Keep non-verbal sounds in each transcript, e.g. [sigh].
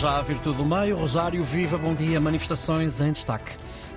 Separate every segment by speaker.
Speaker 1: já a virtude do meio. Rosário, viva, bom dia. Manifestações em destaque.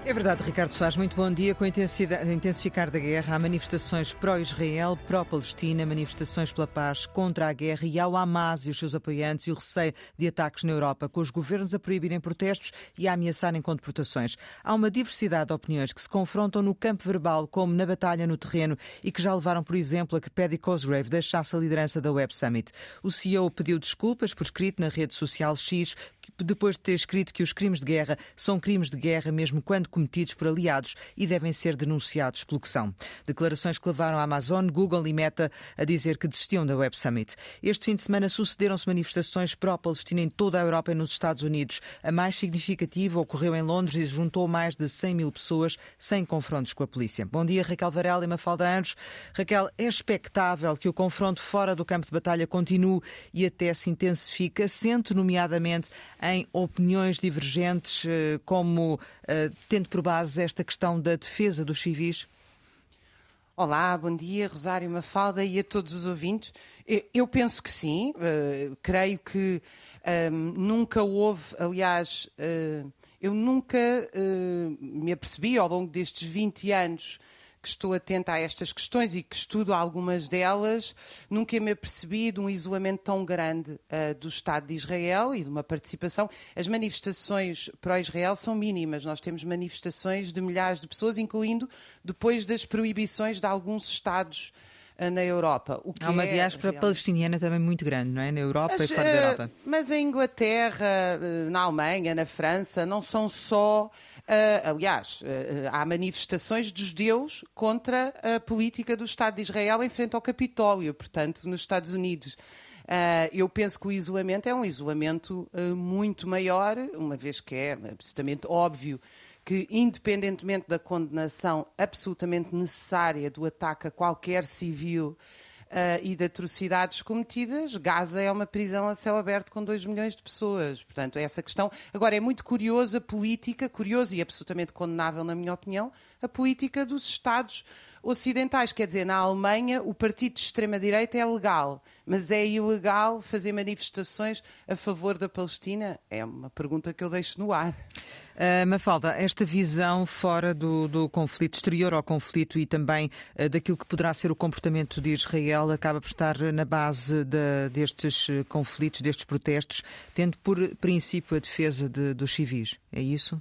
Speaker 2: É verdade, Ricardo Soares, muito bom dia. Com o intensificar da guerra, há manifestações pró-Israel, pró-Palestina, manifestações pela paz contra a guerra e ao Hamas e os seus apoiantes e o receio de ataques na Europa, com os governos a proibirem protestos e a ameaçarem com deportações. Há uma diversidade de opiniões que se confrontam no campo verbal como na batalha no terreno e que já levaram, por exemplo, a que Paddy Cosgrave deixasse a liderança da Web Summit. O CEO pediu desculpas por escrito na rede social X, depois de ter escrito que os crimes de guerra são crimes de guerra mesmo quando cometidos por aliados e devem ser denunciados pelo que são. Declarações que levaram a Amazon, Google e Meta a dizer que desistiam da Web Summit. Este fim de semana sucederam-se manifestações pró-Palestina em toda a Europa e nos Estados Unidos. A mais significativa ocorreu em Londres e juntou mais de 100 mil pessoas sem confrontos com a polícia. Bom dia, Raquel Varela e Mafalda Anjos. Raquel, é expectável que o confronto fora do campo de batalha continue e até se intensifique, assente nomeadamente em opiniões divergentes, eh, como eh, tendo por base esta questão da defesa dos civis?
Speaker 3: Olá, bom dia, Rosário Mafalda e a todos os ouvintes. Eu penso que sim, creio que um, nunca houve, aliás, eu nunca me apercebi ao longo destes 20 anos que estou atenta a estas questões e que estudo algumas delas, nunca me apercebi de um isolamento tão grande uh, do Estado de Israel e de uma participação. As manifestações pró-Israel são mínimas. Nós temos manifestações de milhares de pessoas, incluindo depois das proibições de alguns Estados na Europa.
Speaker 2: Há uma é diáspora realmente... palestiniana também muito grande, não é? Na Europa mas, e fora da eh, Europa.
Speaker 3: Mas em Inglaterra, na Alemanha, na França, não são só Uh, aliás, uh, há manifestações de judeus contra a política do Estado de Israel em frente ao Capitólio, portanto, nos Estados Unidos. Uh, eu penso que o isolamento é um isolamento muito maior, uma vez que é absolutamente óbvio que, independentemente da condenação absolutamente necessária do ataque a qualquer civil uh, e de atrocidades cometidas, Gaza é uma prisão a céu aberto com 2 milhões de pessoas. Portanto, essa questão. Agora, é muito curiosa a política, curiosa e absolutamente condenável, na minha opinião, a política dos Estados ocidentais. Quer dizer, na Alemanha, o partido de extrema-direita é legal, mas é ilegal fazer manifestações a favor da Palestina? É uma pergunta que eu deixo no ar.
Speaker 2: Uh, Mafalda, esta visão fora do, do, conflito, exterior ao conflito e também uh, daquilo que poderá ser o comportamento de Israel, acaba por estar na base de, destes conflitos, destes protestos, tendo por princípio a defesa de, dos civis. É isso?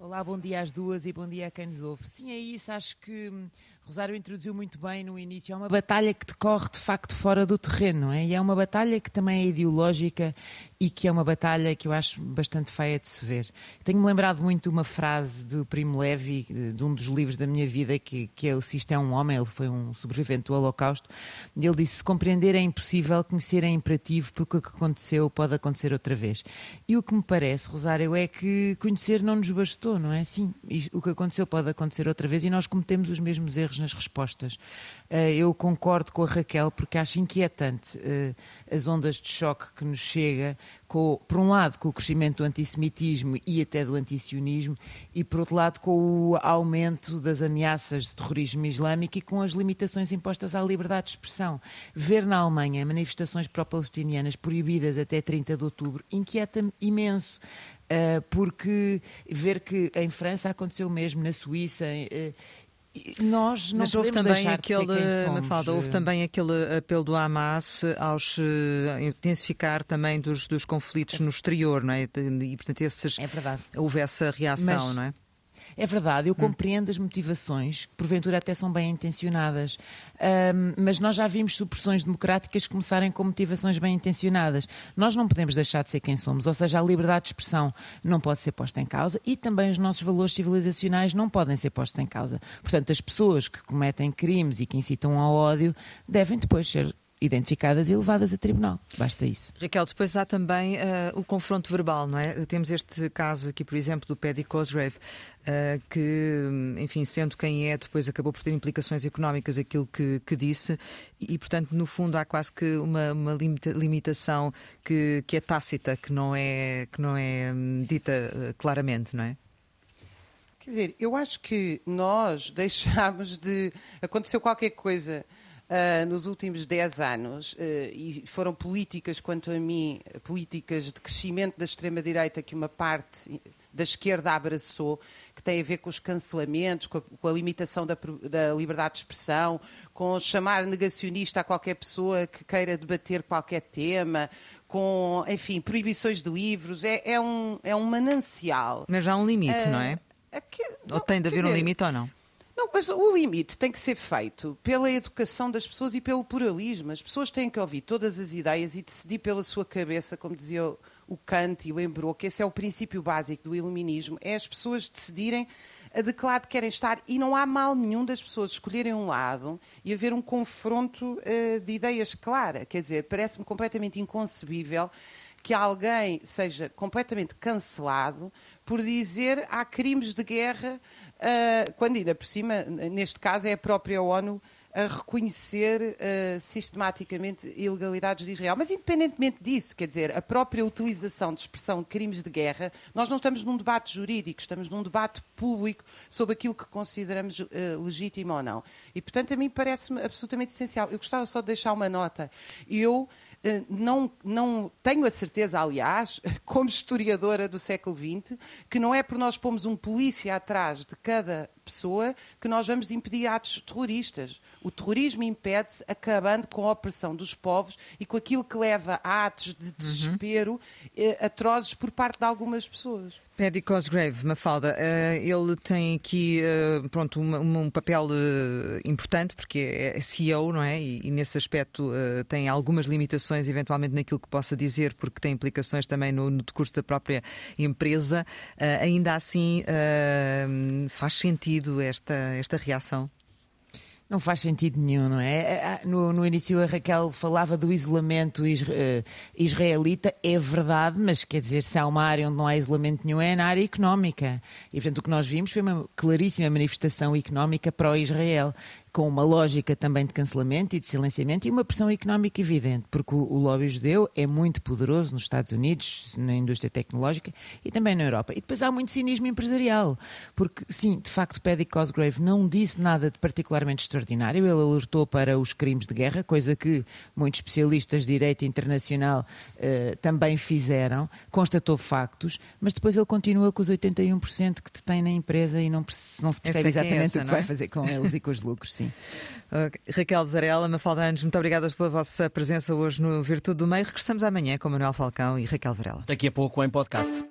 Speaker 4: Olá, bom dia às duas e bom dia a quem nos ouve. Sim, é isso. Acho que hum, Rosário introduziu muito bem no início. É uma batalha que decorre de facto fora do terreno, não é? E é uma batalha que também é ideológica e que é uma batalha que eu acho bastante feia de se ver. Tenho-me lembrado muito de uma frase do Primo Levi, de um dos livros da minha vida, que, que é O Sisto é um Homem, ele foi um sobrevivente do Holocausto. Ele disse: Se compreender é impossível, conhecer é imperativo, porque o que aconteceu pode acontecer outra vez. E o que me parece, Rosário, é que conhecer não nos bastou, não é? Sim, o que aconteceu pode acontecer outra vez e nós cometemos os mesmos erros nas respostas. Eh, eu concordo com a Raquel porque acho inquietante eh, as ondas de choque que nos chega, com, por um lado com o crescimento do antissemitismo e até do antisionismo e por outro lado com o aumento das ameaças de terrorismo islâmico e com as limitações impostas à liberdade de expressão. Ver na Alemanha manifestações pró-palestinianas proibidas até 30 de outubro inquieta-me imenso. Uh, porque ver que em França aconteceu o mesmo, na Suíça, uh, nós não Mas houve também aquele, Mafalda,
Speaker 2: houve também aquele apelo do Hamas aos uh, intensificar também dos, dos conflitos é. no exterior, não é? E portanto esses,
Speaker 4: é verdade.
Speaker 2: houve essa reação, Mas, não é?
Speaker 4: É verdade, eu hum. compreendo as motivações, que porventura até são bem intencionadas, um, mas nós já vimos supressões democráticas começarem com motivações bem intencionadas. Nós não podemos deixar de ser quem somos, ou seja, a liberdade de expressão não pode ser posta em causa e também os nossos valores civilizacionais não podem ser postos em causa. Portanto, as pessoas que cometem crimes e que incitam ao ódio devem depois ser identificadas e levadas a tribunal. Basta isso.
Speaker 2: Raquel, depois há também uh, o confronto verbal, não é? Temos este caso aqui, por exemplo, do Paddy Cosgrave, uh, que, enfim, sendo quem é, depois acabou por ter implicações económicas aquilo que, que disse, e, portanto, no fundo, há quase que uma, uma limita, limitação que, que é tácita, que não é, que não é hum, dita uh, claramente, não é?
Speaker 3: Quer dizer, eu acho que nós [laughs] deixámos de. Aconteceu qualquer coisa uh, nos últimos 10 anos, uh, e foram políticas, quanto a mim, políticas de crescimento da extrema-direita que uma parte da esquerda abraçou, que tem a ver com os cancelamentos, com a, com a limitação da, da, liberdade de expressão, com chamar negacionista a qualquer pessoa que queira debater qualquer tema, com, enfim, proibições de livros. É, é um, é um manancial.
Speaker 2: Mas há um limite, uh, não é? Aqui, não, ou tem de haver dizer, um limite ou não?
Speaker 3: Mas o limite tem que ser feito pela educação das pessoas e pelo pluralismo. As pessoas têm que ouvir todas as ideias e decidir pela sua cabeça, como dizia o, Kant e lembrou que esse é o princípio básico do iluminismo, é as pessoas decidirem de que lado querem estar e não há mal nenhum das pessoas escolherem um lado e haver um confronto uh, de ideias clara. Quer dizer, parece-me completamente inconcebível que alguém seja completamente cancelado por dizer há crimes de guerra, uh, quando ainda por cima, neste caso, é a própria ONU a reconhecer uh, sistematicamente ilegalidades de Israel. Mas, independentemente disso, quer dizer, a própria utilização de expressão crimes de guerra, nós não estamos num debate jurídico, estamos num debate público sobre aquilo que consideramos uh, legítimo ou não. E, portanto, a mim parece-me absolutamente essencial. Eu gostava só de deixar uma nota. Eu não, não tenho a certeza, aliás, [laughs] como historiadora do século XX, que não é por nós pomos um polícia atrás de cada pessoa que nós vamos impedir atos terroristas. O terrorismo impede-se acabando com a opressão dos povos e com aquilo que leva a atos de desespero uhum. atrozes por parte de algumas pessoas.
Speaker 2: Paddy Cosgrave, Mafalda, uh, ele tem aqui uh, pronto, um, um papel importante porque é CEO, não é? E, e nesse aspecto tem algumas limitações, eventualmente, naquilo que possa dizer, porque tem implicações também no, no decurso da própria empresa. ainda assim, faz sentido esta, esta reação?
Speaker 4: Não faz sentido nenhum, não é no, no início a Raquel falava do isolamento eh, israelita, é verdade, mas quer dizer, se há uma área onde não há isolamento nenhum é na área económica. E portanto o que nós vimos foi uma claríssima manifestação económica pró-Israel com uma lógica também de cancelamento e de silenciamento e uma pressão económica evidente, porque o, o lobby judeu é muito poderoso nos Estados Unidos, na indústria tecnológica e também na Europa. E depois há muito cinismo empresarial, porque sim, de facto, Paddy Cosgrave não disse nada de particularmente extraordinário, ele alertou para os crimes de guerra, coisa que muitos especialistas de direito internacional uh, também fizeram, constatou factos, mas depois ele continua com os 81% que detém na empresa e não, não se percebe é exatamente é essa, o que vai é? fazer com eles e com os lucros, sim.
Speaker 2: Uh, Raquel Varela, Mafalda Anjos, muito obrigada pela vossa presença hoje no Virtude do Meio. Regressamos amanhã com Manuel Falcão e Raquel Varela.
Speaker 1: Daqui a pouco em podcast.